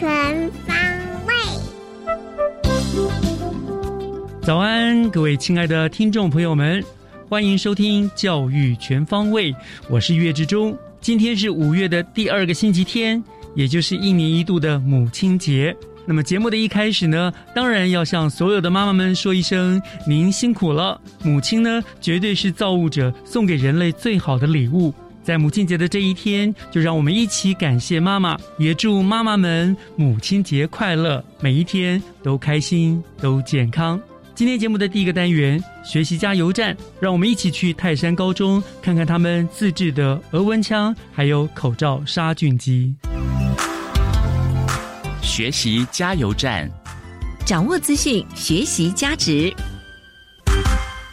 全方位早安，各位亲爱的听众朋友们，欢迎收听《教育全方位》，我是岳志忠。今天是五月的第二个星期天，也就是一年一度的母亲节。那么节目的一开始呢，当然要向所有的妈妈们说一声您辛苦了。母亲呢，绝对是造物者送给人类最好的礼物。在母亲节的这一天，就让我们一起感谢妈妈，也祝妈妈们母亲节快乐，每一天都开心，都健康。今天节目的第一个单元——学习加油站，让我们一起去泰山高中看看他们自制的额温枪，还有口罩杀菌机。学习加油站，掌握资讯，学习加值。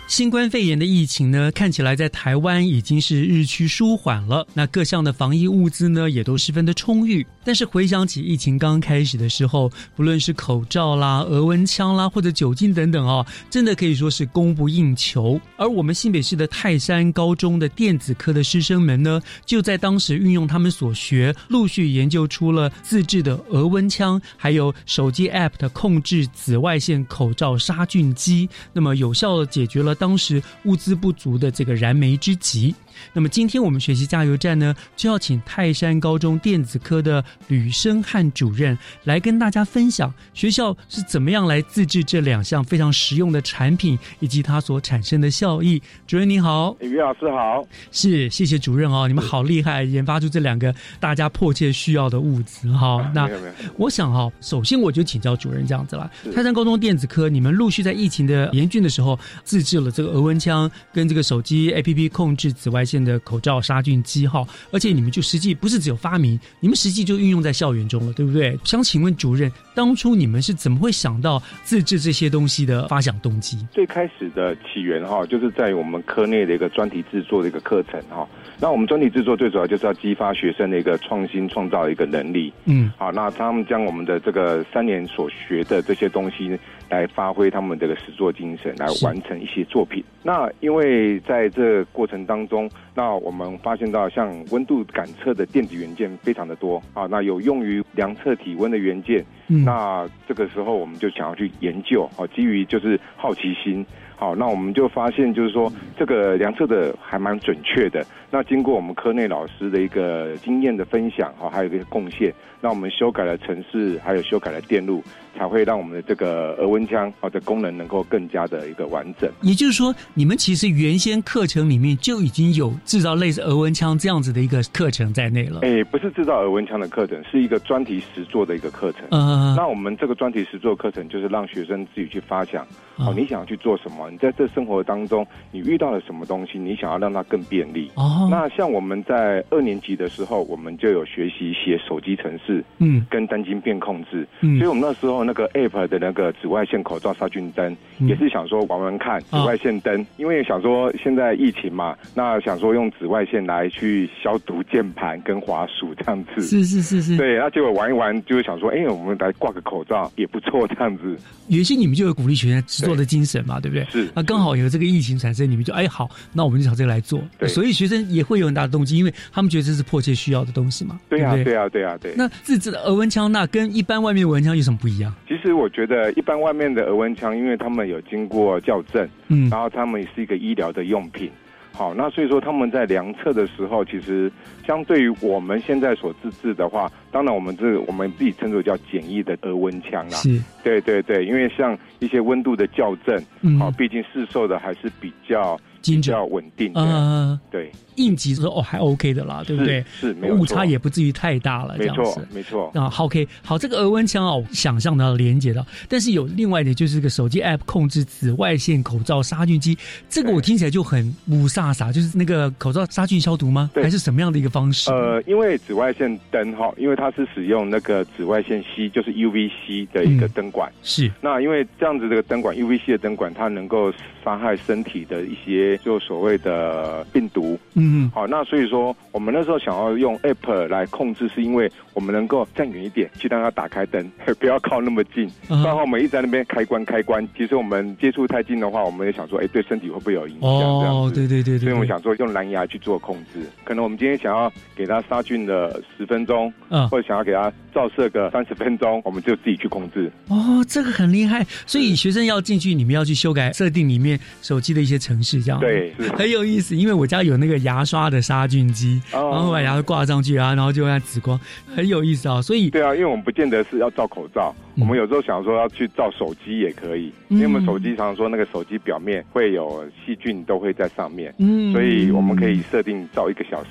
新冠肺炎的疫情呢，看起来在台湾已经是日趋舒缓了。那各项的防疫物资呢，也都十分的充裕。但是回想起疫情刚开始的时候，不论是口罩啦、额温枪啦，或者酒精等等哦，真的可以说是供不应求。而我们新北市的泰山高中的电子科的师生们呢，就在当时运用他们所学，陆续研究出了自制的额温枪，还有手机 App 的控制紫外线口罩杀菌机，那么有效的解决了。当时物资不足的这个燃眉之急。那么今天我们学习加油站呢，就要请泰山高中电子科的吕生汉主任来跟大家分享学校是怎么样来自制这两项非常实用的产品，以及它所产生的效益。主任你好，于老师好，是谢谢主任哦，你们好厉害，研发出这两个大家迫切需要的物资哈。那我想哈，首先我就请教主任这样子了。泰山高中电子科，你们陆续在疫情的严峻的时候自制了这个额温枪跟这个手机 APP 控制紫外。线的口罩杀菌机哈，而且你们就实际不是只有发明，你们实际就运用在校园中了，对不对？想请问主任，当初你们是怎么会想到自制这些东西的发想动机？最开始的起源哈，就是在我们科内的一个专题制作的一个课程哈。那我们专题制作最主要就是要激发学生的一个创新创造的一个能力。嗯，好，那他们将我们的这个三年所学的这些东西。来发挥他们这个实作精神，来完成一些作品。那因为在这过程当中，那我们发现到像温度感测的电子元件非常的多啊，那有用于量测体温的元件。嗯那这个时候我们就想要去研究，啊，基于就是好奇心。好，那我们就发现，就是说这个量测的还蛮准确的。那经过我们科内老师的一个经验的分享，哈，还有一个贡献，那我们修改了城市，还有修改了电路，才会让我们的这个额温枪啊的功能能够更加的一个完整。也就是说，你们其实原先课程里面就已经有制造类似额温枪这样子的一个课程在内了。哎，不是制造额温枪的课程，是一个专题实做的一个课程。嗯，那我们这个专题实做课程就是让学生自己去发想，哦，你想要去做什么？你在这生活当中，你遇到了什么东西？你想要让它更便利？哦，那像我们在二年级的时候，我们就有学习写手机程式，嗯，跟单晶片控制，嗯，所以我们那时候那个 App 的那个紫外线口罩杀菌灯，也是想说玩玩看紫外线灯，因为想说现在疫情嘛，那想说用紫外线来去消毒键盘跟滑鼠这样子，是是是是，对，那结果玩一玩，就是想说，哎，我们来挂个口罩也不错这样子。原先你们就有鼓励学生制作的精神嘛，对不对？是啊，刚好有这个疫情产生，你们就哎好，那我们就找这个来做。对，所以学生也会有很大的动机，因为他们觉得这是迫切需要的东西嘛。对啊，对啊，对啊，对。那自制的额温枪，那跟一般外面的额温枪有什么不一样？其实我觉得一般外面的额温枪，因为他们有经过校正，嗯，然后他们是一个医疗的用品。好，那所以说他们在量测的时候，其实相对于我们现在所自制的话，当然我们这我们自己称作叫简易的额温枪啦。是，对对对，因为像一些温度的校正，好，毕竟市售的还是比较比较稳定嗯，对。应急的时候哦还 OK 的啦，对不对？是，没有误差也不至于太大了，没错，没错。啊，OK，好，这个额温枪哦，想象到连接到，但是有另外一点就是个手机 App 控制紫外线口罩杀菌机，这个我听起来就很乌飒飒，就是那个口罩杀菌消毒吗？还是什么样的一个方式？呃，因为紫外线灯哈，因为它是使用那个紫外线吸，就是 UVC 的一个灯管。是。那因为这样子这个灯管 UVC 的灯管，它能够伤害身体的一些就所谓的病毒。嗯，好，那所以说我们那时候想要用 app 来控制，是因为我们能够站远一点，去让它打开灯，不要靠那么近。然后我们一直在那边开关开关，其实我们接触太近的话，我们也想说，哎，对身体会不会有影响？哦，对对对对。所以我们想说用蓝牙去做控制，可能我们今天想要给它杀菌的十分钟，嗯，或者想要给它照射个三十分钟，我们就自己去控制。哦，这个很厉害。所以学生要进去，你们要去修改设定里面手机的一些程式，这样对，很有意思。因为我家有那个牙刷的杀菌机，然后把牙刷挂上去啊，然后就让紫光，很有意思啊。所以对啊，因为我们不见得是要照口罩，我们有时候想说要去照手机也可以，因为我们手机常说那个手机表面会有细菌都会在上面，嗯，所以我们可以设定照一个小时。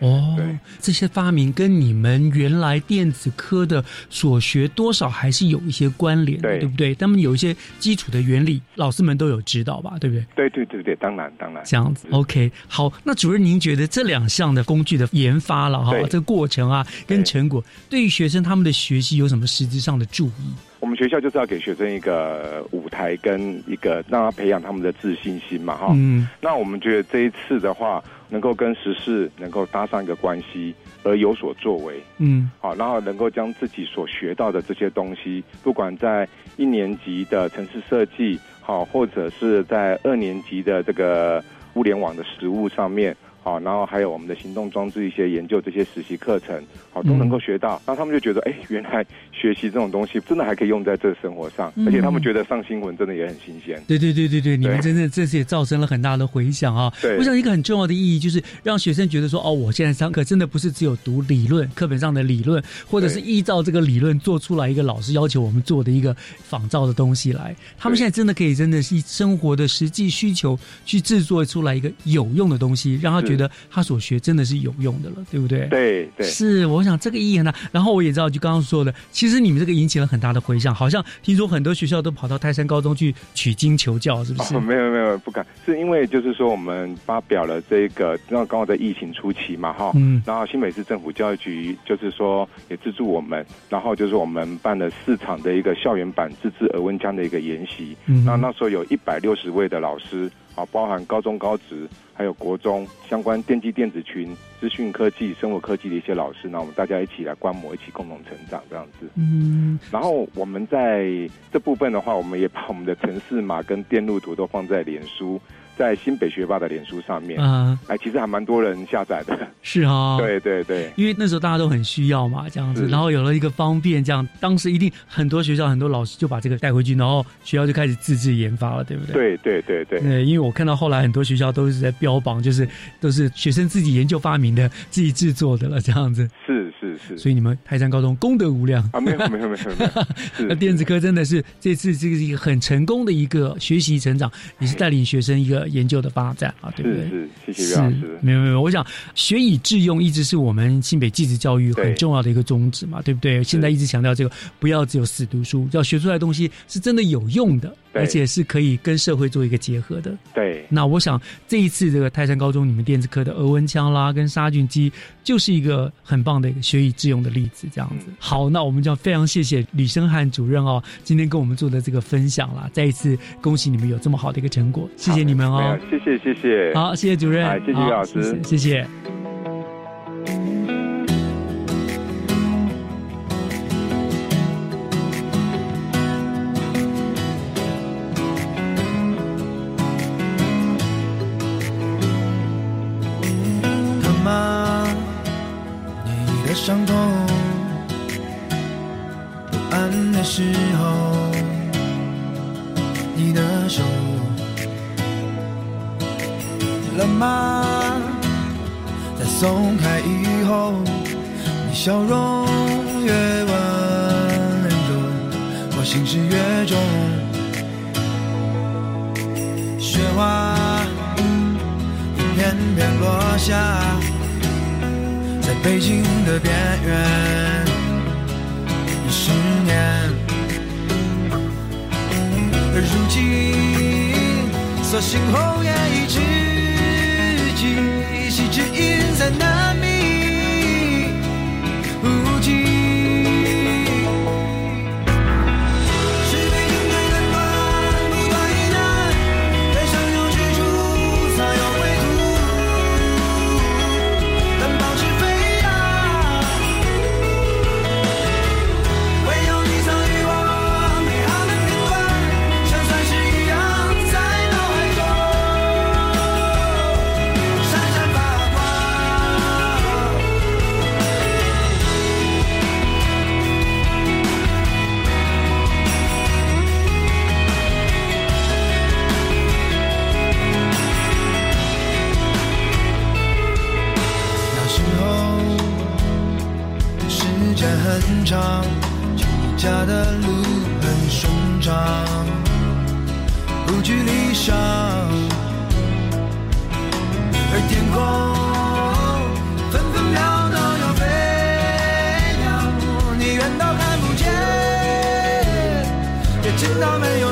哦，对，这些发明跟你们原来电子科的所学多少还是有一些关联，对，对不对？他们有一些基础的原理，老师们都有知道吧，对不对？对对对对，当然当然，这样子。OK，好，那主任您觉得这两项的工具的研发了哈，这个过程啊跟成果，对于学生他们的学习有什么实质上的注意？我们学校就是要给学生一个舞台跟一个让他培养他们的自信心嘛，哈。嗯。那我们觉得这一次的话。能够跟时事能够搭上一个关系，而有所作为，嗯，好，然后能够将自己所学到的这些东西，不管在一年级的城市设计，好，或者是在二年级的这个物联网的实物上面。好，然后还有我们的行动装置一些研究这些实习课程，好都能够学到。那他们就觉得，哎，原来学习这种东西真的还可以用在这生活上，而且他们觉得上新闻真的也很新鲜。对对对对对，你们真的这次也造成了很大的回响啊！对，我想一个很重要的意义就是让学生觉得说，哦，我现在上课真的不是只有读理论课本上的理论，或者是依照这个理论做出来一个老师要求我们做的一个仿造的东西来。他们现在真的可以真的是生活的实际需求去制作出来一个有用的东西，让他。觉得他所学真的是有用的了，对不对？对对，是。我想这个意义呢，然后我也知道，就刚刚说的，其实你们这个引起了很大的回响，好像听说很多学校都跑到泰山高中去取经求教，是不是？没有没有不敢，是因为就是说我们发表了这个，然后刚好在疫情初期嘛，哈，嗯，然后新北市政府教育局就是说也资助我们，然后就是我们办了四场的一个校园版自制额温枪的一个研习，嗯，那那时候有一百六十位的老师。啊，包含高中、高职，还有国中相关电机电子群、资讯科技、生物科技的一些老师，那我们大家一起来观摩，一起共同成长这样子。嗯，然后我们在这部分的话，我们也把我们的城市码跟电路图都放在脸书。在新北学霸的脸书上面，嗯，哎，其实还蛮多人下载的，是啊，对对对，因为那时候大家都很需要嘛，这样子，然后有了一个方便，这样，当时一定很多学校很多老师就把这个带回去，然后学校就开始自制研发了，对不对？对对对对，对，因为我看到后来很多学校都是在标榜，就是都是学生自己研究发明的，自己制作的了，这样子。是是是，所以你们泰山高中功德无量啊！没有没有没有没有，那电子科真的是这次这个是一个很成功的一个学习成长，也是带领学生一个。研究的发展啊，对不对？是，谢谢岳老师。没有没有，我想学以致用一直是我们新北技职教育很重要的一个宗旨嘛，对不对？现在一直强调这个，不要只有死读书，要学出来的东西是真的有用的。而且是可以跟社会做一个结合的。对，那我想这一次这个泰山高中你们电子科的额温枪啦，跟杀菌机，就是一个很棒的一个学以致用的例子。这样子，好，那我们就非常谢谢李生汉主任哦，今天跟我们做的这个分享啦，再一次恭喜你们有这么好的一个成果，谢谢你们哦。谢谢谢谢，好，谢谢主任，谢谢老师，谢谢。的松开以后，你笑容越温柔，我心事越重。雪花一片片落下。在北京的边缘，已十年，而如今，所幸红颜已知己，一席到没有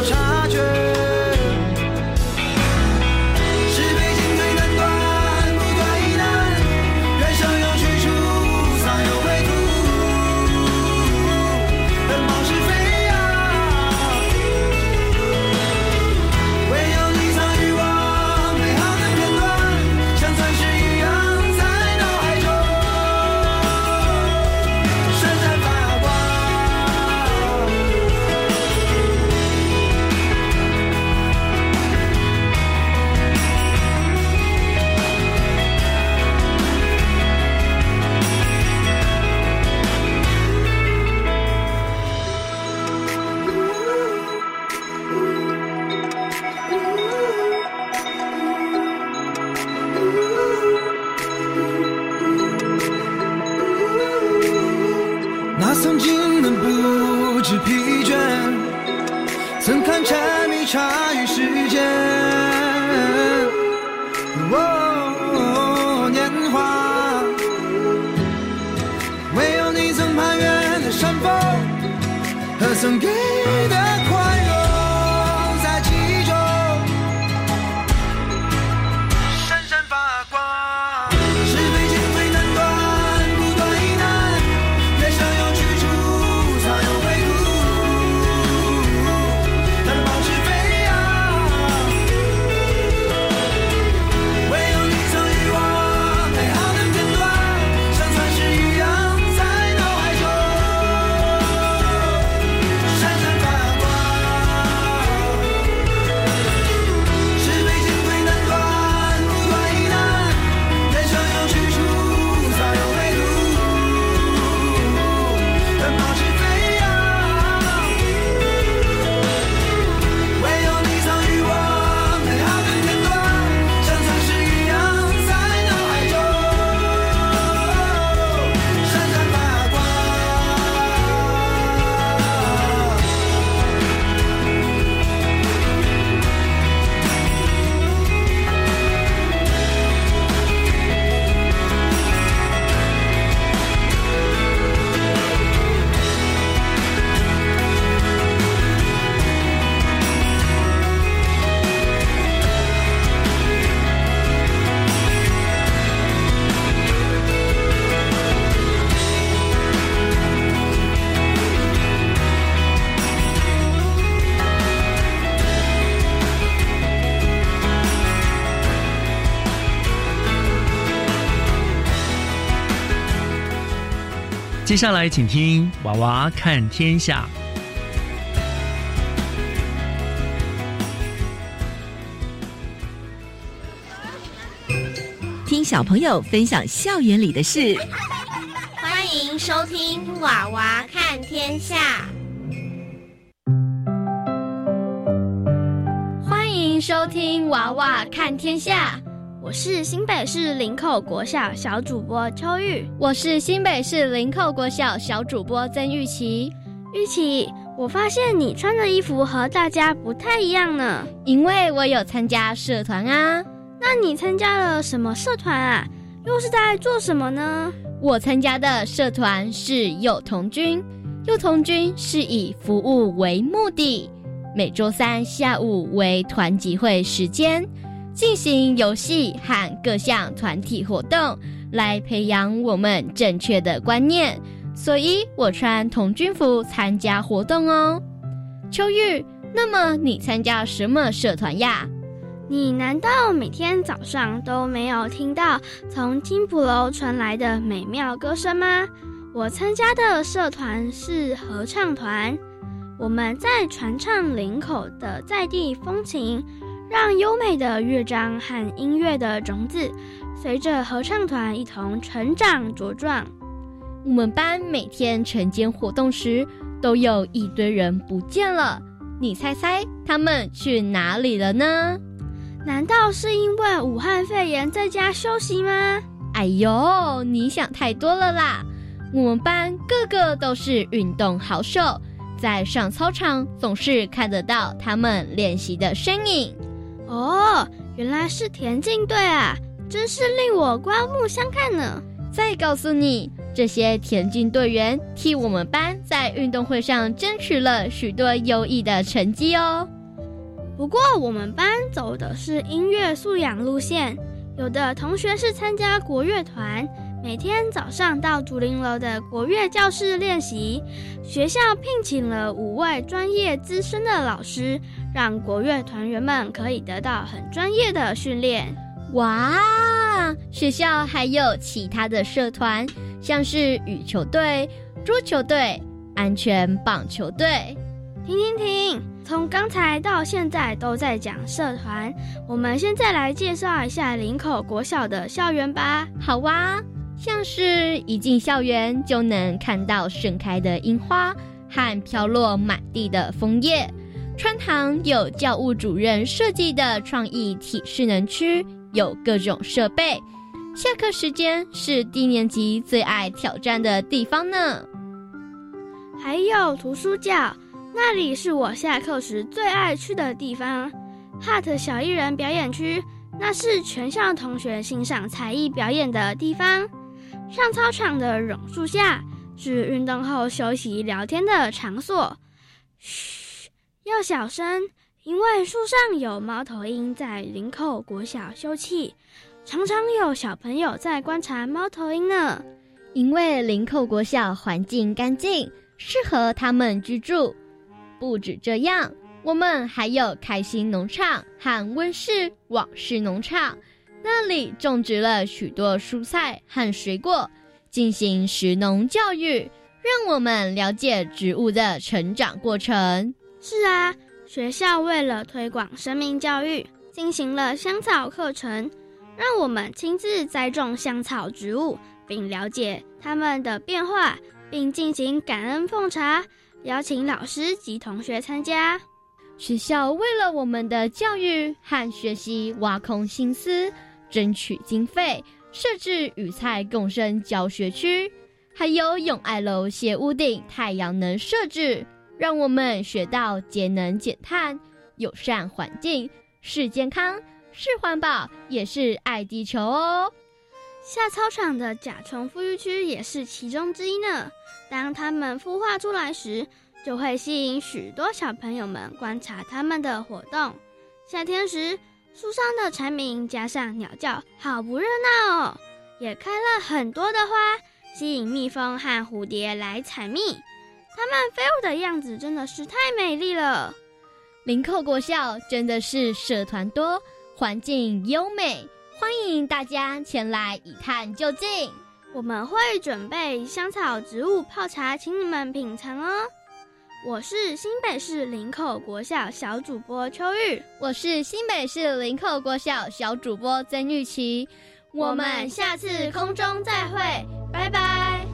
接下来，请听《娃娃看天下》。听小朋友分享校园里的事。欢欢迎收听《娃娃看天下》。欢迎收听《娃娃看天下》。我是新北市林口国小小主播秋玉，我是新北市林口国小小主播曾玉琪。玉琪，我发现你穿的衣服和大家不太一样呢。因为我有参加社团啊。那你参加了什么社团啊？又是在做什么呢？我参加的社团是幼童军，幼童军是以服务为目的，每周三下午为团集会时间。进行游戏和各项团体活动，来培养我们正确的观念。所以我穿童军服参加活动哦。秋玉，那么你参加什么社团呀？你难道每天早上都没有听到从金浦楼传来的美妙歌声吗？我参加的社团是合唱团，我们在传唱林口的在地风情。让优美的乐章和音乐的种子，随着合唱团一同成长茁壮。我们班每天晨间活动时，都有一堆人不见了。你猜猜他们去哪里了呢？难道是因为武汉肺炎在家休息吗？哎呦，你想太多了啦！我们班个个都是运动好手，在上操场总是看得到他们练习的身影。哦，原来是田径队啊，真是令我刮目相看呢。再告诉你，这些田径队员替我们班在运动会上争取了许多优异的成绩哦。不过我们班走的是音乐素养路线，有的同学是参加国乐团。每天早上到竹林楼的国乐教室练习，学校聘请了五位专业资深的老师，让国乐团员们可以得到很专业的训练。哇，学校还有其他的社团，像是羽球队、桌球队、安全棒球队。停停停！从刚才到现在都在讲社团，我们现在来介绍一下林口国小的校园吧。好哇。像是一进校园就能看到盛开的樱花和飘落满地的枫叶。川堂有教务主任设计的创意体适能区，有各种设备。下课时间是低年级最爱挑战的地方呢。还有图书角，那里是我下课时最爱去的地方。Hat 小艺人表演区，那是全校同学欣赏才艺表演的地方。上操场的榕树下是运动后休息聊天的场所。嘘，要小声，因为树上有猫头鹰在林口国小休憩，常常有小朋友在观察猫头鹰呢。因为林口国小环境干净，适合他们居住。不止这样，我们还有开心农场和温室往事农场。那里种植了许多蔬菜和水果，进行食农教育，让我们了解植物的成长过程。是啊，学校为了推广生命教育，进行了香草课程，让我们亲自栽种香草植物，并了解它们的变化，并进行感恩奉茶，邀请老师及同学参加。学校为了我们的教育和学习，挖空心思。争取经费，设置与菜共生教学区，还有永爱楼斜屋顶太阳能设置，让我们学到节能减碳、友善环境、是健康、是环保，也是爱地球哦。下操场的甲虫孵育区也是其中之一呢。当它们孵化出来时，就会吸引许多小朋友们观察它们的活动。夏天时。树上的蝉鸣加上鸟叫，好不热闹哦！也开了很多的花，吸引蜜蜂和蝴蝶来采蜜。它们飞舞的样子真的是太美丽了。林口国校真的是社团多，环境优美，欢迎大家前来一探究竟。我们会准备香草植物泡茶，请你们品尝哦。我是新北市林口国小小主播秋玉，我是新北市林口国小小主播曾玉琪，我们下次空中再会，拜拜。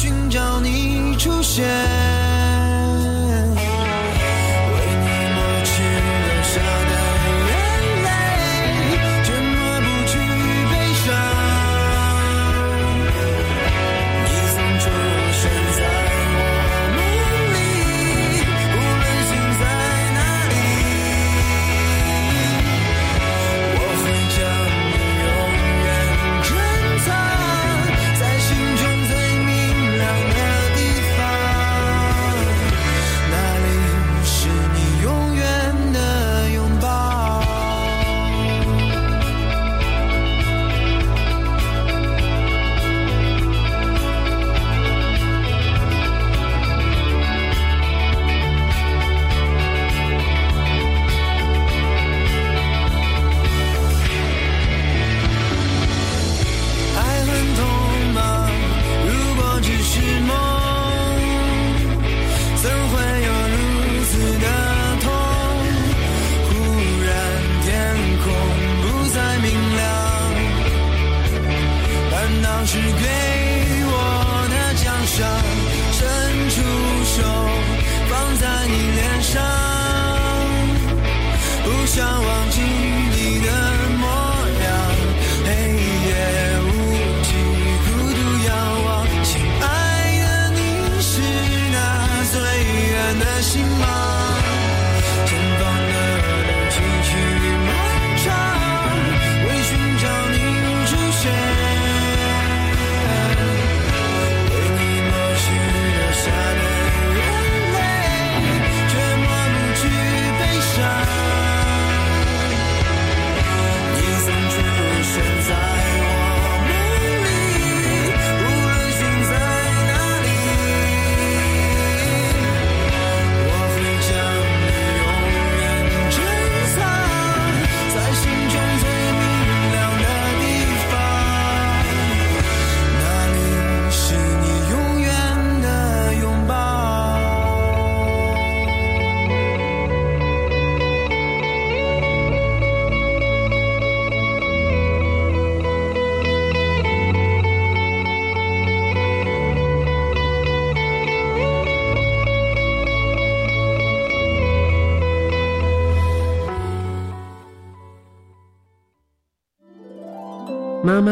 寻找你出现。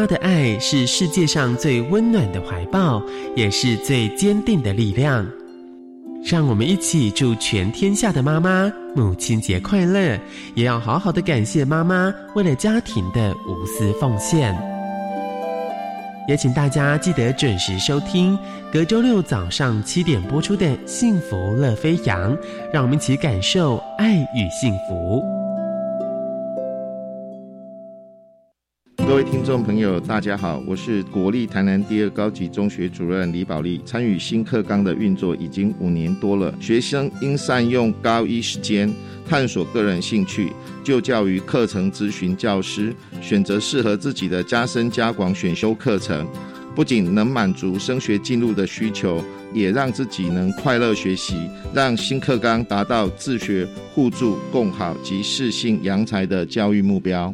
的爱是世界上最温暖的怀抱，也是最坚定的力量。让我们一起祝全天下的妈妈母亲节快乐，也要好好的感谢妈妈为了家庭的无私奉献。也请大家记得准时收听隔周六早上七点播出的《幸福乐飞扬》，让我们一起感受爱与幸福。各位听众朋友，大家好，我是国立台南第二高级中学主任李宝利。参与新课纲的运作已经五年多了，学生应善用高一时间探索个人兴趣，就教于课程咨询教师，选择适合自己的加深加广选修课程。不仅能满足升学进入的需求，也让自己能快乐学习，让新课纲达到自学、互助、共好及适性扬才的教育目标。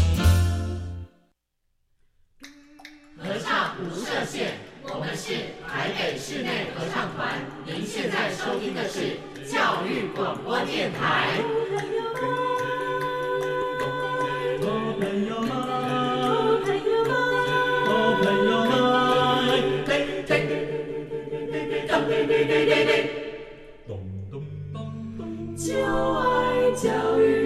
广播电台。就爱教育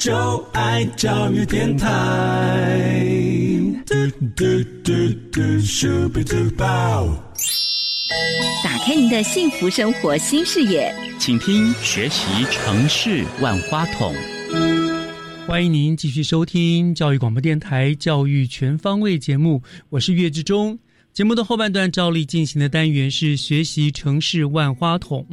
就爱教育电台。打开您的幸福生活新视野，请听学习城市万花筒。欢迎您继续收听教育广播电台《教育全方位》节目，我是岳志忠。节目的后半段照例进行的单元是学习城市万花筒。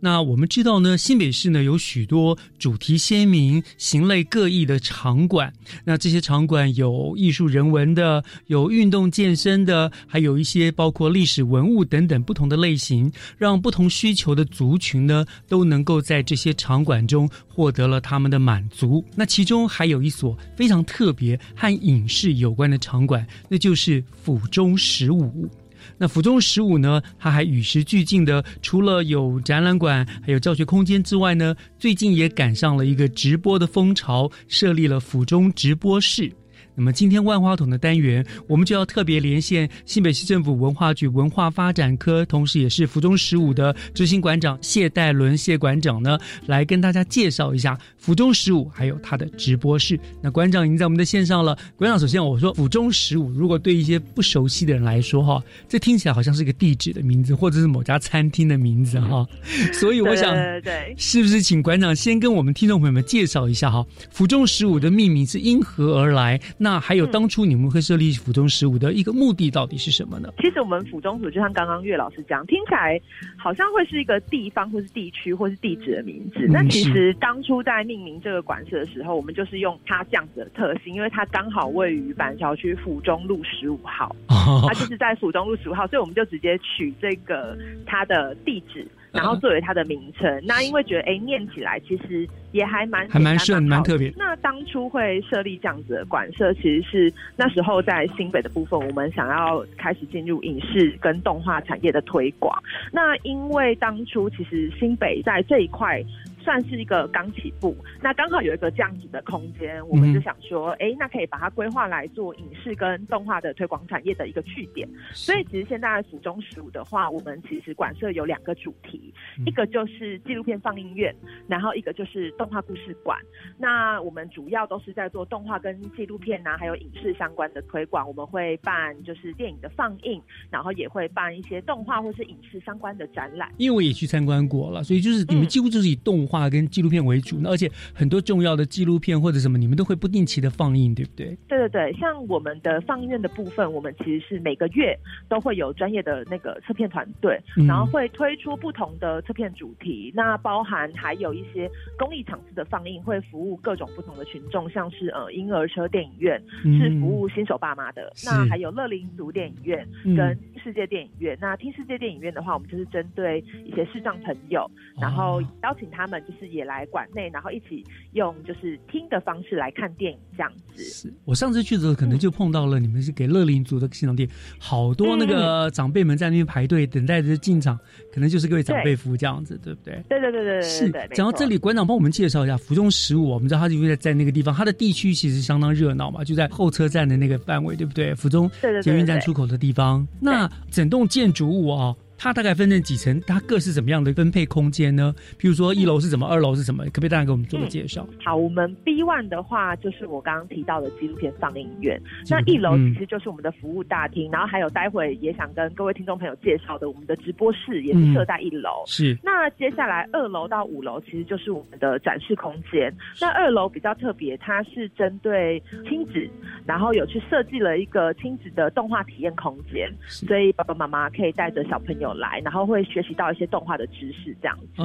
那我们知道呢，新北市呢有许多主题鲜明、形类各异的场馆。那这些场馆有艺术人文的，有运动健身的，还有一些包括历史文物等等不同的类型，让不同需求的族群呢都能够在这些场馆中获得了他们的满足。那其中还有一所非常特别和影视有关的场馆，那就是府中十五。那府中十五呢？它还与时俱进的，除了有展览馆，还有教学空间之外呢，最近也赶上了一个直播的风潮，设立了府中直播室。那么今天万花筒的单元，我们就要特别连线新北市政府文化局文化发展科，同时也是府中十五的执行馆长谢代伦谢馆长呢，来跟大家介绍一下府中十五还有他的直播室。那馆长已经在我们的线上了。馆长，首先我说府中十五，如果对一些不熟悉的人来说哈，这听起来好像是一个地址的名字，或者是某家餐厅的名字哈。所以我想，对，是不是请馆长先跟我们听众朋友们介绍一下哈，府中十五的命名是因何而来？那那还有当初你们会设立府中十五的一个目的到底是什么呢？其实我们府中组就像刚刚岳老师讲，听起来好像会是一个地方或是地区或是地址的名字。那其实当初在命名这个馆舍的时候，我们就是用它这样子的特性，因为它刚好位于板桥区府中路十五号，它就是在府中路十五号，所以我们就直接取这个它的地址。然后作为它的名称，那因为觉得哎念起来其实也还蛮还蛮顺蛮特别。那当初会设立这样子的馆舍，其实是那时候在新北的部分，我们想要开始进入影视跟动画产业的推广。那因为当初其实新北在这一块。算是一个刚起步，那刚好有一个这样子的空间，我们就想说，哎，那可以把它规划来做影视跟动画的推广产业的一个据点。所以其实现在府中十五的话，我们其实馆舍有两个主题，一个就是纪录片放映院，然后一个就是动画故事馆。那我们主要都是在做动画跟纪录片呐，还有影视相关的推广。我们会办就是电影的放映，然后也会办一些动画或是影视相关的展览。因为我也去参观过了，所以就是你们几乎就是以动画。啊，跟纪录片为主，那而且很多重要的纪录片或者什么，你们都会不定期的放映，对不对？对对对，像我们的放映院的部分，我们其实是每个月都会有专业的那个测片团队，然后会推出不同的测片主题。那包含还有一些公益场次的放映，会服务各种不同的群众，像是呃婴儿车电影院是服务新手爸妈的，那还有乐龄族电影院跟世界电影院。那听世界电影院的话，我们就是针对一些视障朋友，然后邀请他们。就是也来馆内，然后一起用就是听的方式来看电影这样子。是我上次去的时候，可能就碰到了你们是给乐龄族的欣赏店，好多那个长辈们在那边排队等待着进场，可能就是各位长辈服务这样子，对不对？对对对对对。是。讲到这里，馆长帮我们介绍一下福中十五，我们知道他就在在那个地方，它的地区其实相当热闹嘛，就在候车站的那个范围，对不对？福中捷运站出口的地方。那整栋建筑物啊。它大概分成几层？它各是怎么样的分配空间呢？比如说一楼是什么，二楼是什么？可不可以大家给我们做个介绍？好，我们 B one 的话就是我刚刚提到的纪录片放映院，那一楼其实就是我们的服务大厅，然后还有待会也想跟各位听众朋友介绍的我们的直播室也是设在一楼。是。那接下来二楼到五楼其实就是我们的展示空间。那二楼比较特别，它是针对亲子，然后有去设计了一个亲子的动画体验空间，所以爸爸妈妈可以带着小朋友。友来，然后会学习到一些动画的知识这样子。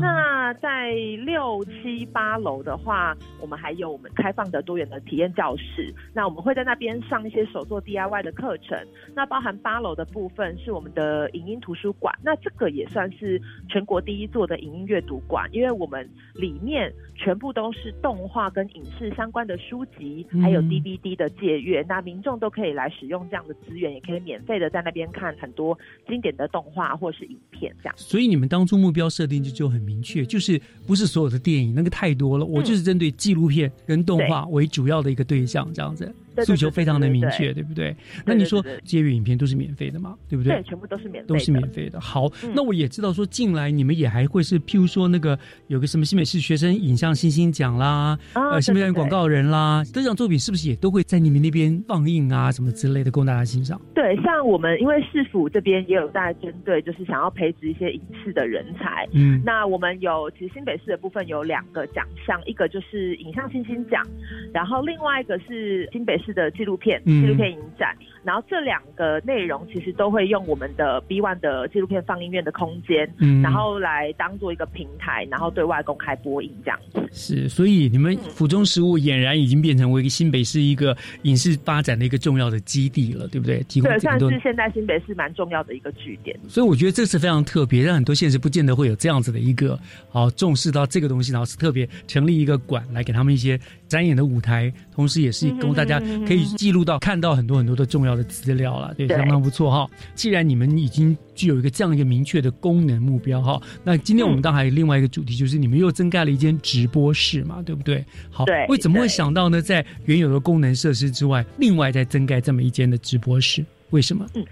那在六七八楼的话，我们还有我们开放的多元的体验教室，那我们会在那边上一些手作 DIY 的课程。那包含八楼的部分是我们的影音图书馆，那这个也算是全国第一座的影音阅读馆，因为我们里面全部都是动画跟影视相关的书籍，还有 DVD 的借阅，那民众都可以来使用这样的资源，也可以免费的在那边看很多经典的动画或是影片这样。所以你们当初目标设定就就很明确，就是不是所有的电影那个太多了，我就是针对纪录片跟动画为主要的一个对象这样子。诉求非常的明确，对不对？那你说借阅影片都是免费的嘛？对不对？对，全部都是免费，都是免费的。好，那我也知道说进来你们也还会是，譬如说那个有个什么新美式学生影像星星奖啦，呃，新美院广告人啦，这项作品是不是也都会在你们那边放映啊，什么之类的供大家欣赏？对，像我们因为市府这边也有在针对，就是想要培植一些影视的人才。嗯，那我们有其实新北市的部分有两个奖项，一个就是影像星星奖，然后另外一个是新北市的纪录片。纪录片影展，然后这两个内容其实都会用我们的 B One 的纪录片放映院的空间，然后来当做一个平台，然后对外公开播映这样子。是，所以你们府中食物俨然已经变成为一个新北市一个影视发展的一个重要的基地了，对不对？提供对，算是现在新北市蛮重要的一个据点。所以我觉得这是非常特别，让很多现实不见得会有这样子的一个好重视到这个东西，然后是特别成立一个馆来给他们一些展演的舞台，同时也是供大家可以记录到。看到很多很多的重要的资料了，对，相当不错哈。既然你们已经具有一个这样一个明确的功能目标哈，那今天我们当然还有另外一个主题，就是你们又增盖了一间直播室嘛，对不对？好，为怎么会想到呢？在原有的功能设施之外，另外再增盖这么一间的直播室？为什么？嗯，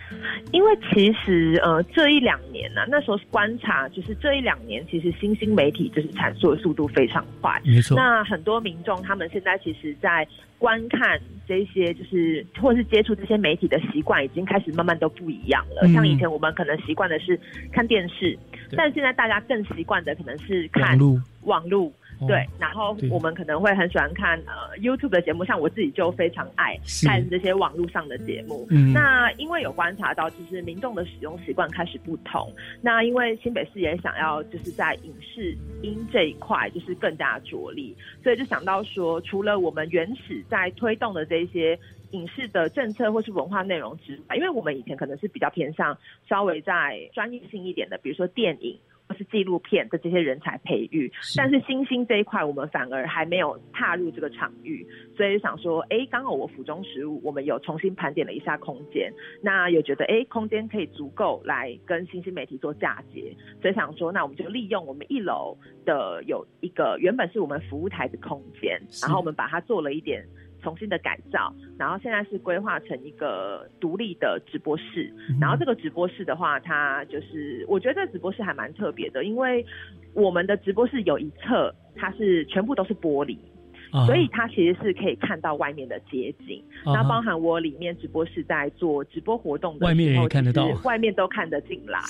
因为其实呃，这一两年呢，那时候观察就是这一两年，其实新兴媒体就是产出的速度非常快。没错。那很多民众他们现在其实，在观看这些就是或者是接触这些媒体的习惯，已经开始慢慢都不一样了。像以前我们可能习惯的是看电视，但现在大家更习惯的可能是看网络。对，然后我们可能会很喜欢看呃 YouTube 的节目，像我自己就非常爱看这些网络上的节目。那因为有观察到，就是民众的使用习惯开始不同。那因为新北市也想要就是在影视音这一块就是更加着力，所以就想到说，除了我们原始在推动的这些影视的政策或是文化内容之外，因为我们以前可能是比较偏向稍微在专业性一点的，比如说电影。或是纪录片的这些人才培育，但是新兴这一块我们反而还没有踏入这个场域，所以想说，哎，刚好我府中食物，我们有重新盘点了一下空间，那有觉得，哎，空间可以足够来跟新兴媒体做嫁接，所以想说，那我们就利用我们一楼的有一个原本是我们服务台的空间，然后我们把它做了一点。重新的改造，然后现在是规划成一个独立的直播室。然后这个直播室的话，它就是我觉得这直播室还蛮特别的，因为我们的直播室有一侧它是全部都是玻璃，所以它其实是可以看到外面的街景。那包含我里面直播室在做直播活动的外面也看得到，外面都看得进来。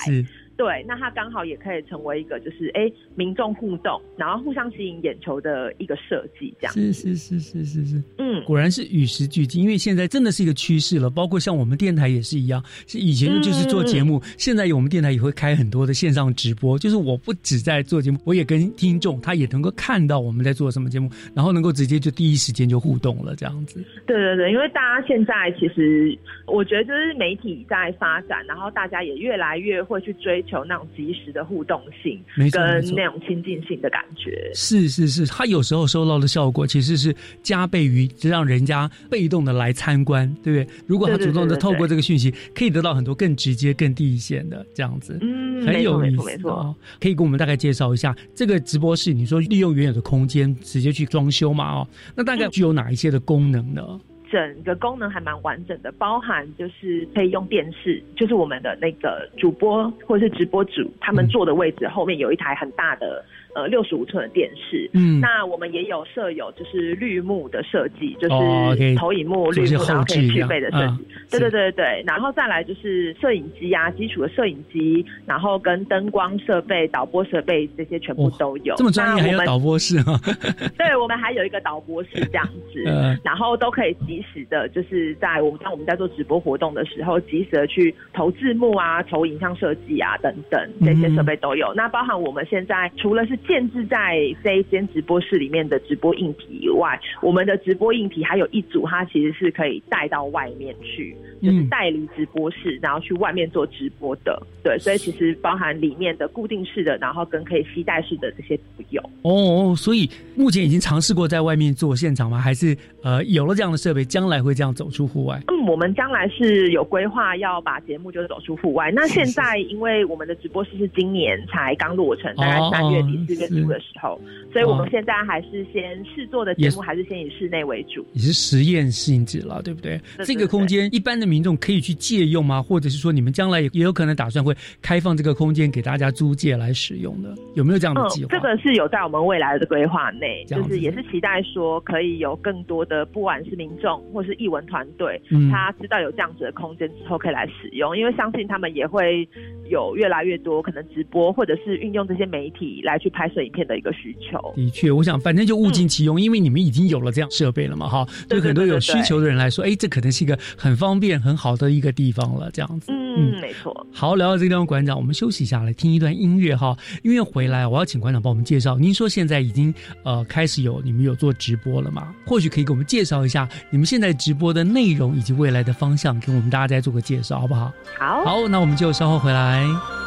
对，那它刚好也可以成为一个，就是哎，民众互动，然后互相吸引眼球的一个设计，这样。是是是是是是，嗯，果然是与时俱进，因为现在真的是一个趋势了。包括像我们电台也是一样，是以前就是做节目，现在我们电台也会开很多的线上直播，就是我不只在做节目，我也跟听众他也能够看到我们在做什么节目，然后能够直接就第一时间就互动了，这样子。对对对，因为大家现在其实我觉得就是媒体在发展，然后大家也越来越会去追。求那种及时的互动性，跟那种亲近性的感觉，是是是，他有时候收到的效果其实是加倍于让人家被动的来参观，对不对？如果他主动的透过这个讯息，可以得到很多更直接、更第一线的这样子，嗯，很有意思，没错。可以给我们大概介绍一下这个直播室，你说利用原有的空间直接去装修嘛？哦，那大概具有哪一些的功能呢？整个功能还蛮完整的，包含就是可以用电视，就是我们的那个主播或者是直播主他们坐的位置后面有一台很大的呃六十五寸的电视。嗯，那我们也有设有就是绿幕的设计，就是投影幕、绿幕，然后可以具备的设计。对对对对，然后再来就是摄影机啊，基础的摄影机，然后跟灯光设备、导播设备这些全部都有。这么专业还有导播室吗？对，我们还有一个导播室这样子，然后都可以及时的，就是在我们当我们在做直播活动的时候，及时的去投字幕啊、投影像设计啊等等这些设备都有。那包含我们现在除了是建制在这一间直播室里面的直播硬体以外，我们的直播硬体还有一组，它其实是可以带到外面去，就是带离直播室，然后去外面做直播的。对，所以其实包含里面的固定式的，然后跟可以携带式的这些都有。哦，所以目前已经尝试过在外面做现场吗？还是呃有了这样的设备，将来会这样走出户外？嗯，我们将来是有规划要把节目就走出户外。那现在因为我们的直播室是今年才刚落成，大概三月底四月初的时候，所以我们现在还是先试做的节目，还是先以室内为主。也是实验性质了，对不对？这个空间一般的民众可以去借用吗？或者是说你们将来也有可能打算会开放这个空间给大家租借来使用的？有没有这样的计划？这个是有在我们未来的规划内，就是也是期待说可以有更多的不管是民众或是艺文团队，他知道有这样子的空间之后可以来使用，因为相信他们也会有越来越多可能直播或者是运用这些媒体来去拍摄影片的一个需求。的确，我想反正就物尽其用，因为你们已经有了这样设备了嘛，哈，对很多有需求的人来说，哎，这可能是一个很方便很好的一个地方了，这样子。嗯，没错。好，聊到这个地方，馆长，我们休息一下，来听一段音乐哈。音乐回来，我要请馆长帮我们介绍。您说现在已经呃开始有你们有做直播了吗？或许可以给我们介绍一下你们现在直播的内容以及未来的方向，给我们大家再做个介绍，好不好？好，好，那我们就稍后回来。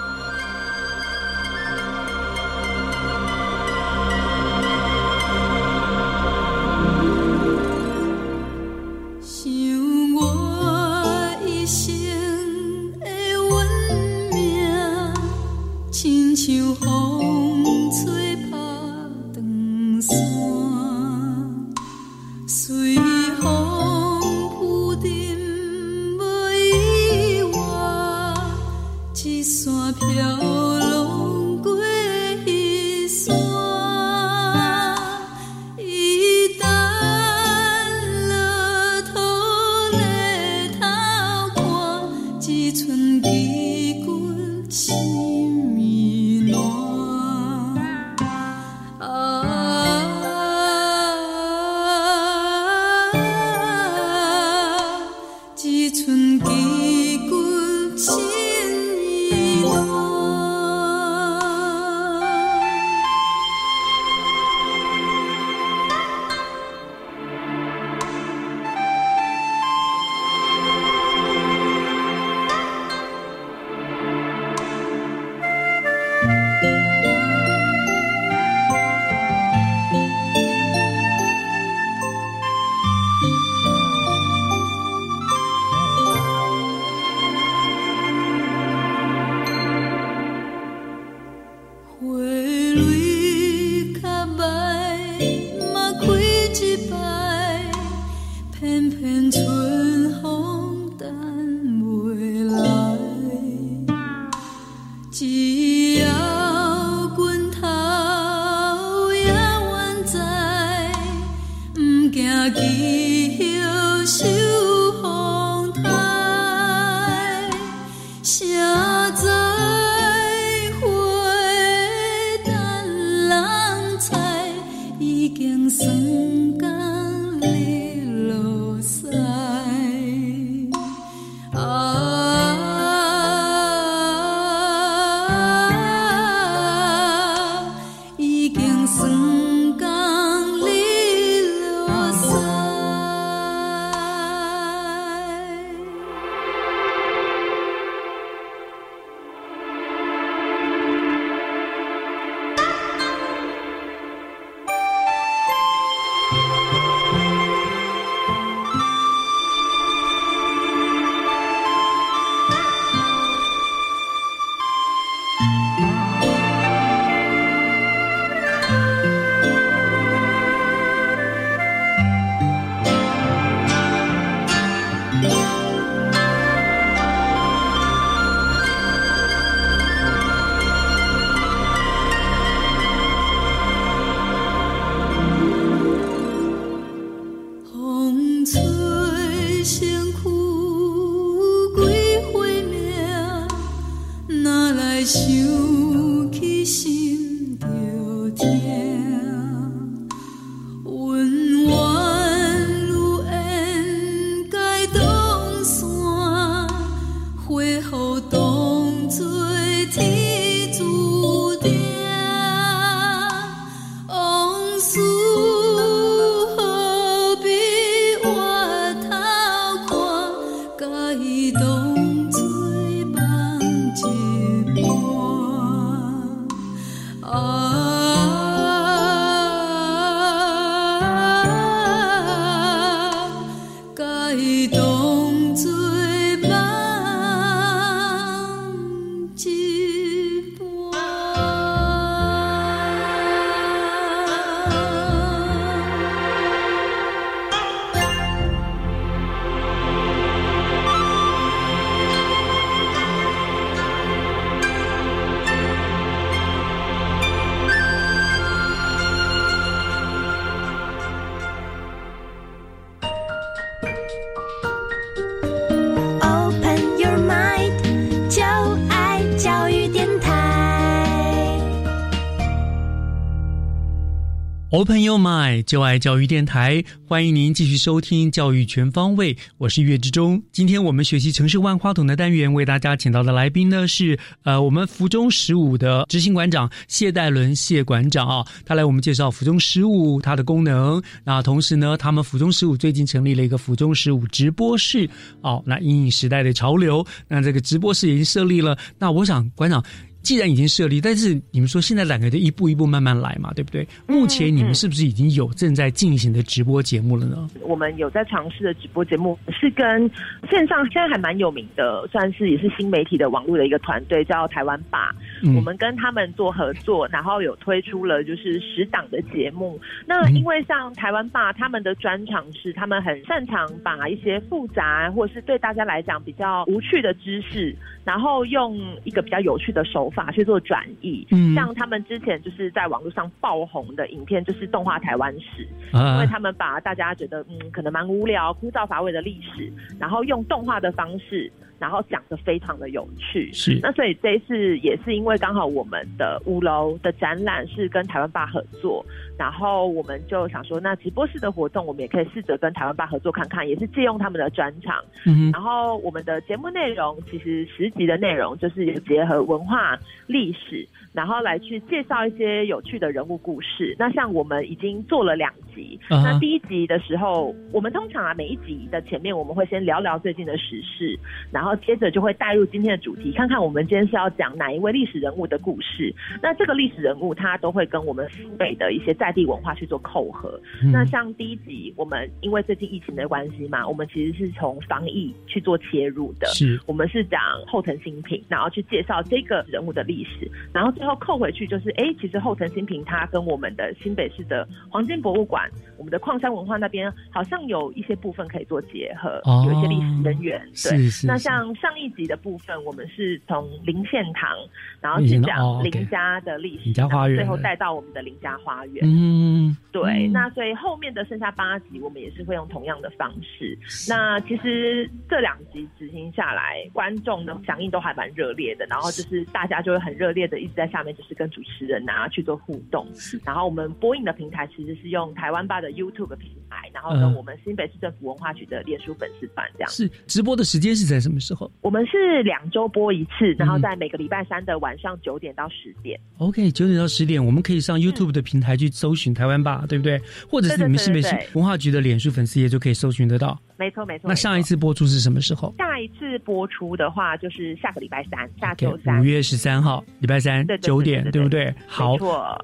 Open your mind，就爱教育电台，欢迎您继续收听教育全方位，我是岳志忠。今天我们学习城市万花筒的单元，为大家请到的来宾呢是呃我们福中十五的执行馆长谢代伦谢馆长啊，他来我们介绍福中十五它的功能。那同时呢，他们福中十五最近成立了一个福中十五直播室哦，那因应时代的潮流，那这个直播室已经设立了。那我想馆长。既然已经设立，但是你们说现在两个就一步一步慢慢来嘛，对不对？目前你们是不是已经有正在进行的直播节目了呢？我们有在尝试的直播节目是跟线上现在还蛮有名的，算是也是新媒体的网络的一个团队，叫台湾吧。我们跟他们做合作，然后有推出了就是十档的节目。那因为像台湾爸，他们的专长是他们很擅长把一些复杂或是对大家来讲比较无趣的知识，然后用一个比较有趣的手。法去做转译，像他们之前就是在网络上爆红的影片，就是动画台湾史，因为他们把大家觉得嗯可能蛮无聊、枯燥乏味的历史，然后用动画的方式。然后讲的非常的有趣，是那所以这一次也是因为刚好我们的五楼的展览是跟台湾爸合作，然后我们就想说，那直播室的活动我们也可以试着跟台湾爸合作看看，也是借用他们的专场。嗯，然后我们的节目内容其实十集的内容就是有结合文化历史。然后来去介绍一些有趣的人物故事。那像我们已经做了两集，那第一集的时候，我们通常啊每一集的前面我们会先聊聊最近的时事，然后接着就会带入今天的主题，看看我们今天是要讲哪一位历史人物的故事。那这个历史人物他都会跟我们新北的一些在地文化去做扣合。那像第一集，我们因为最近疫情的关系嘛，我们其实是从防疫去做切入的。是，我们是讲后藤新平，然后去介绍这个人物的历史，然后。最后扣回去就是，哎，其实后藤新平他跟我们的新北市的黄金博物馆，我们的矿山文化那边好像有一些部分可以做结合，有一些历史根源。对，那像上一集的部分，我们是从林献堂，然后是讲林家的历史，最后带到我们的林家花园。嗯，对。那所以后面的剩下八集，我们也是会用同样的方式。那其实这两集执行下来，观众的响应都还蛮热烈的，然后就是大家就会很热烈的一直在。下面就是跟主持人啊去做互动，然后我们播映的平台其实是用台湾吧的 YouTube 平台，然后跟我们新北市政府文化局的脸书粉丝版这样。是直播的时间是在什么时候？我们是两周播一次，然后在每个礼拜三的晚上九点到十点。OK，九点到十点，我们可以上 YouTube 的平台去搜寻台湾吧，对不对？或者是你们新北市文化局的脸书粉丝页就可以搜寻得到。没错没错。那上一次播出是什么时候？下一次播出的话就是下个礼拜三，下周三，五月十三号，礼拜三九点，对不对？好，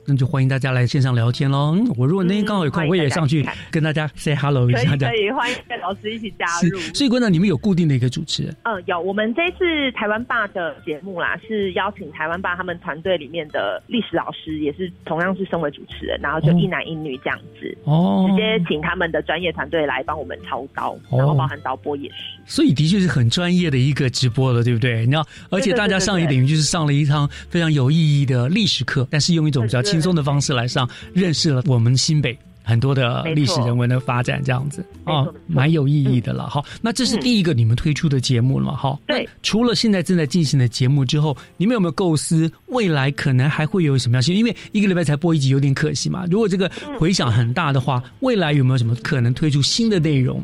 那就欢迎大家来线上聊天喽。我如果那天刚好有空，我也上去跟大家 say hello 一下。可以，欢迎跟老师一起加入。所以，观众，你们有固定的一个主持人？嗯，有。我们这次台湾爸的节目啦，是邀请台湾爸他们团队里面的历史老师，也是同样是身为主持人，然后就一男一女这样子，哦，直接请他们的专业团队来帮我们操刀。然后包含导播也是，所以的确是很专业的一个直播了，对不对？你知道，而且大家上一等于就是上了一堂非常有意义的历史课，但是用一种比较轻松的方式来上，认识了我们新北。很多的历史人文的发展，这样子啊，蛮有意义的了。好，那这是第一个你们推出的节目了，哈。对。除了现在正在进行的节目之后，你们有没有构思未来可能还会有什么样？因为一个礼拜才播一集，有点可惜嘛。如果这个回响很大的话，未来有没有什么可能推出新的内容？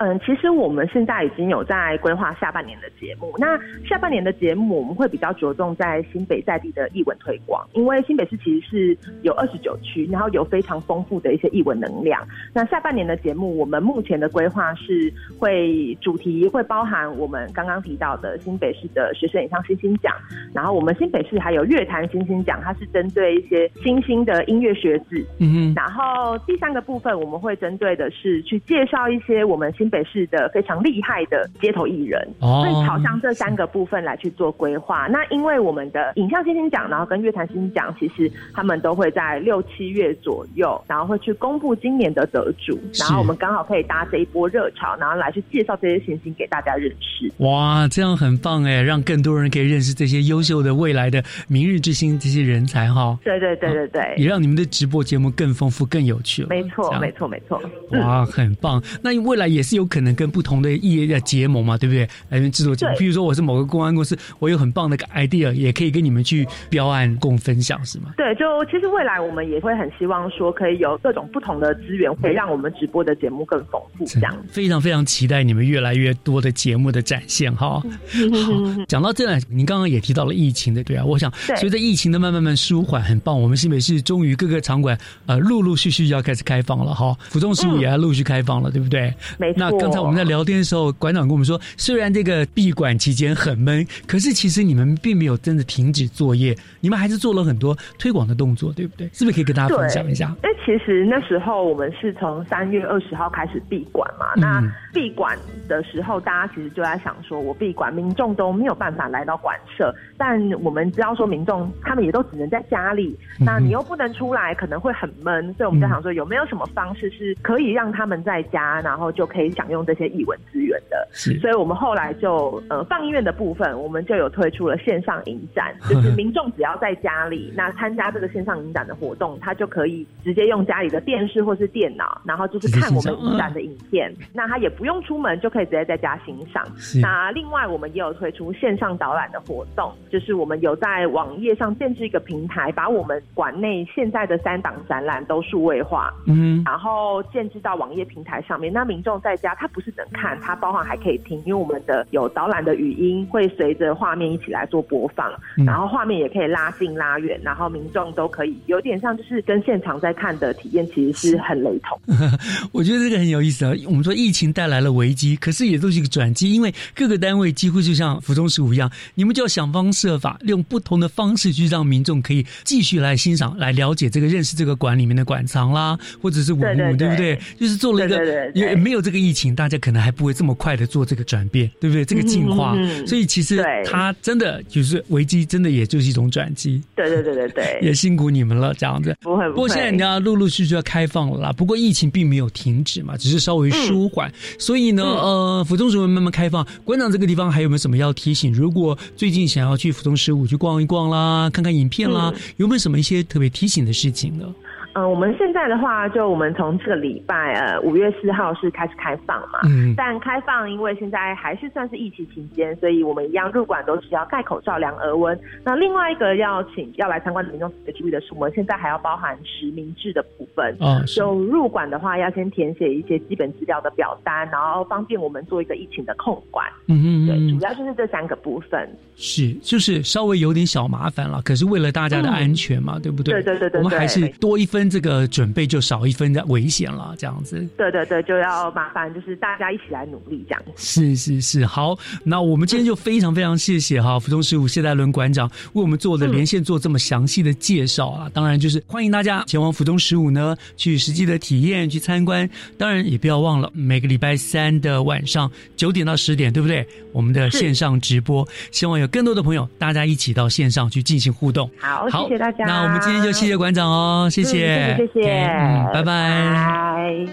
嗯，其实我们现在已经有在规划下半年的节目。那下半年的节目，我们会比较着重在新北在地的译文推广，因为新北市其实是有二十九区，然后有非常丰富的一些译文能量。那下半年的节目，我们目前的规划是会主题会包含我们刚刚提到的新北市的学生演唱星星奖，然后我们新北市还有乐坛星星奖，它是针对一些新兴的音乐学子。嗯然后第三个部分，我们会针对的是去介绍一些我们新北市的非常厉害的街头艺人，哦所以朝向这三个部分来去做规划。那因为我们的影像星星奖，然后跟乐坛星星奖，其实他们都会在六七月左右，然后会去公布今年的得主，然后我们刚好可以搭这一波热潮，然后来去介绍这些星星给大家认识。哇，这样很棒哎，让更多人可以认识这些优秀的未来的明日之星这些人才哈。对对对对对，也让你们的直播节目更丰富、更有趣。没错，没错，没错。哇，很棒。那未来也是有可能。跟不同的业要结盟嘛，对不对？来制作节目，比如说我是某个公安公司，我有很棒的 idea，也可以跟你们去标案共分享，是吗？对，就其实未来我们也会很希望说，可以有各种不同的资源，可以让我们直播的节目更丰富。这样，非常非常期待你们越来越多的节目的展现哈。好，讲到这，您刚刚也提到了疫情的，对啊，我想随着疫情的慢慢慢舒缓，很棒。我们新北市终于各个场馆呃陆陆续续要开始开放了哈，府中十五也要陆续开放了，对不对？没错。那刚才我们在聊天的时候，馆长跟我们说，虽然这个闭馆期间很闷，可是其实你们并没有真的停止作业，你们还是做了很多推广的动作，对不对？是不是可以跟大家分享一下？因为其实那时候我们是从三月二十号开始闭馆嘛，那闭馆的时候，大家其实就在想说，我闭馆，民众都没有办法来到馆舍，但我们知道说，民众他们也都只能在家里，那你又不能出来，可能会很闷，所以我们在想说，有没有什么方式是可以让他们在家，然后就可以享用这些译文资源的？所以我们后来就呃放映院的部分，我们就有推出了线上影展，就是民众只要在家里，那参加这个线上影展的活动，他就可以直接用家里的电视或是电脑，然后就是看我们影展的影片，那他也不用出门，就可以直接在家欣赏。那另外我们也有推出线上导览的活动，就是我们有在网页上建置一个平台，把我们馆内现在的三档展览都数位化，嗯，然后建置到网页平台上面。那民众在家，他不是能看，他包含还可以听，因为我们的有导览的语音会随着画面一起来做播放，然后画面也可以拉近拉远，然后民众都可以有点像就是跟现场在看的体验，其实是很雷同。我觉得这个很有意思啊。我们说疫情带来了危机，可是也都是一个转机，因为各个单位几乎就像府中十五一样，你们就要想方设法，用不同的方式去让民众可以继续来欣赏、来了解这个、认识这个馆里面的馆藏啦，或者是文物，对不对？就是做了一个，也没有这个疫情，大家可能还不会这么快的做这个转变，对不对？这个进化，所以其实它真的就是危机，真的也就是一种转机。对对对对对，也辛苦你们了，这样子。不会，不过现在你要陆陆续续要开放了啦。不过疫情并没有停止嘛，只是稍微舒缓。所以呢，呃，府中十五慢慢开放。馆长这个地方还有没有什么要提醒？如果最近想要去府中十五去逛一逛啦，看看影片啦，有没有什么一些特别提醒的事情呢？嗯，我们现在的话，就我们从这个礼拜，呃，五月四号是开始开放嘛。嗯。但开放，因为现在还是算是疫情期间，所以我们一样入馆都是要戴口罩、量额温。那另外一个要请要来参观的民众注意的是，我们现在还要包含实名制的部分。嗯。就入馆的话，要先填写一些基本资料的表单，然后方便我们做一个疫情的控管。嗯嗯嗯。对，主要就是这三个部分。是，就是稍微有点小麻烦了，可是为了大家的安全嘛，对不对？对对对对。我们还是多一分。跟这个准备就少一分的危险了，这样子。对对对，就要麻烦就是大家一起来努力这样。是是是，好，那我们今天就非常非常谢谢哈，福中十五谢代伦馆长为我们做的连线做这么详细的介绍啊。当然就是欢迎大家前往福中十五呢，去实际的体验去参观。当然也不要忘了每个礼拜三的晚上九点到十点，对不对？我们的线上直播，希望有更多的朋友大家一起到线上去进行互动。好，谢谢大家。那我们今天就谢谢馆长哦，谢谢。谢谢，嗯，拜拜。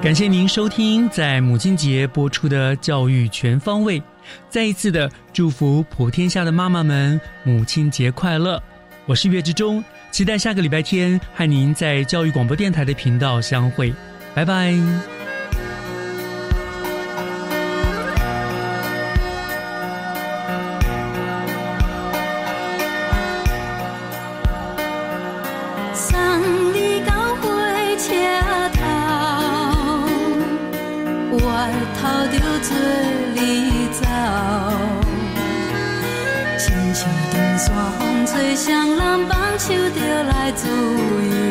感谢您收听在母亲节播出的《教育全方位》，再一次的祝福普天下的妈妈们母亲节快乐。我是岳志忠，期待下个礼拜天和您在教育广播电台的频道相会，拜拜。就着来自由。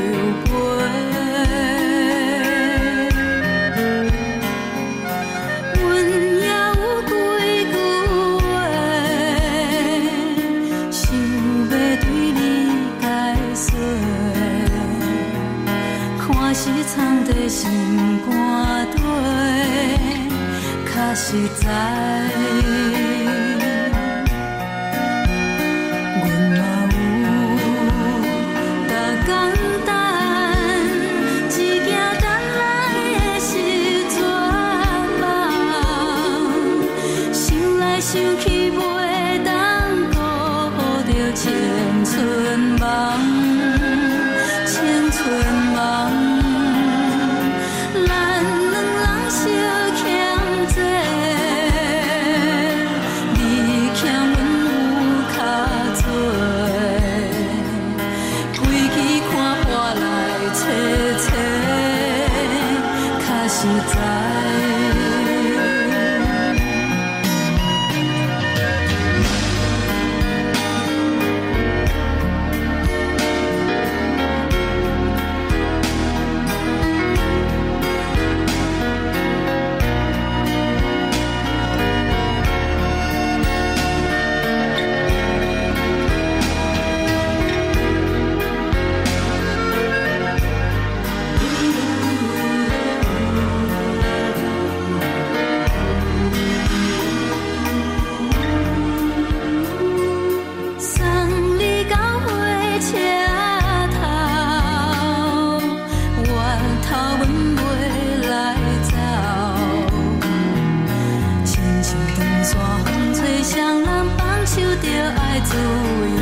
着爱自。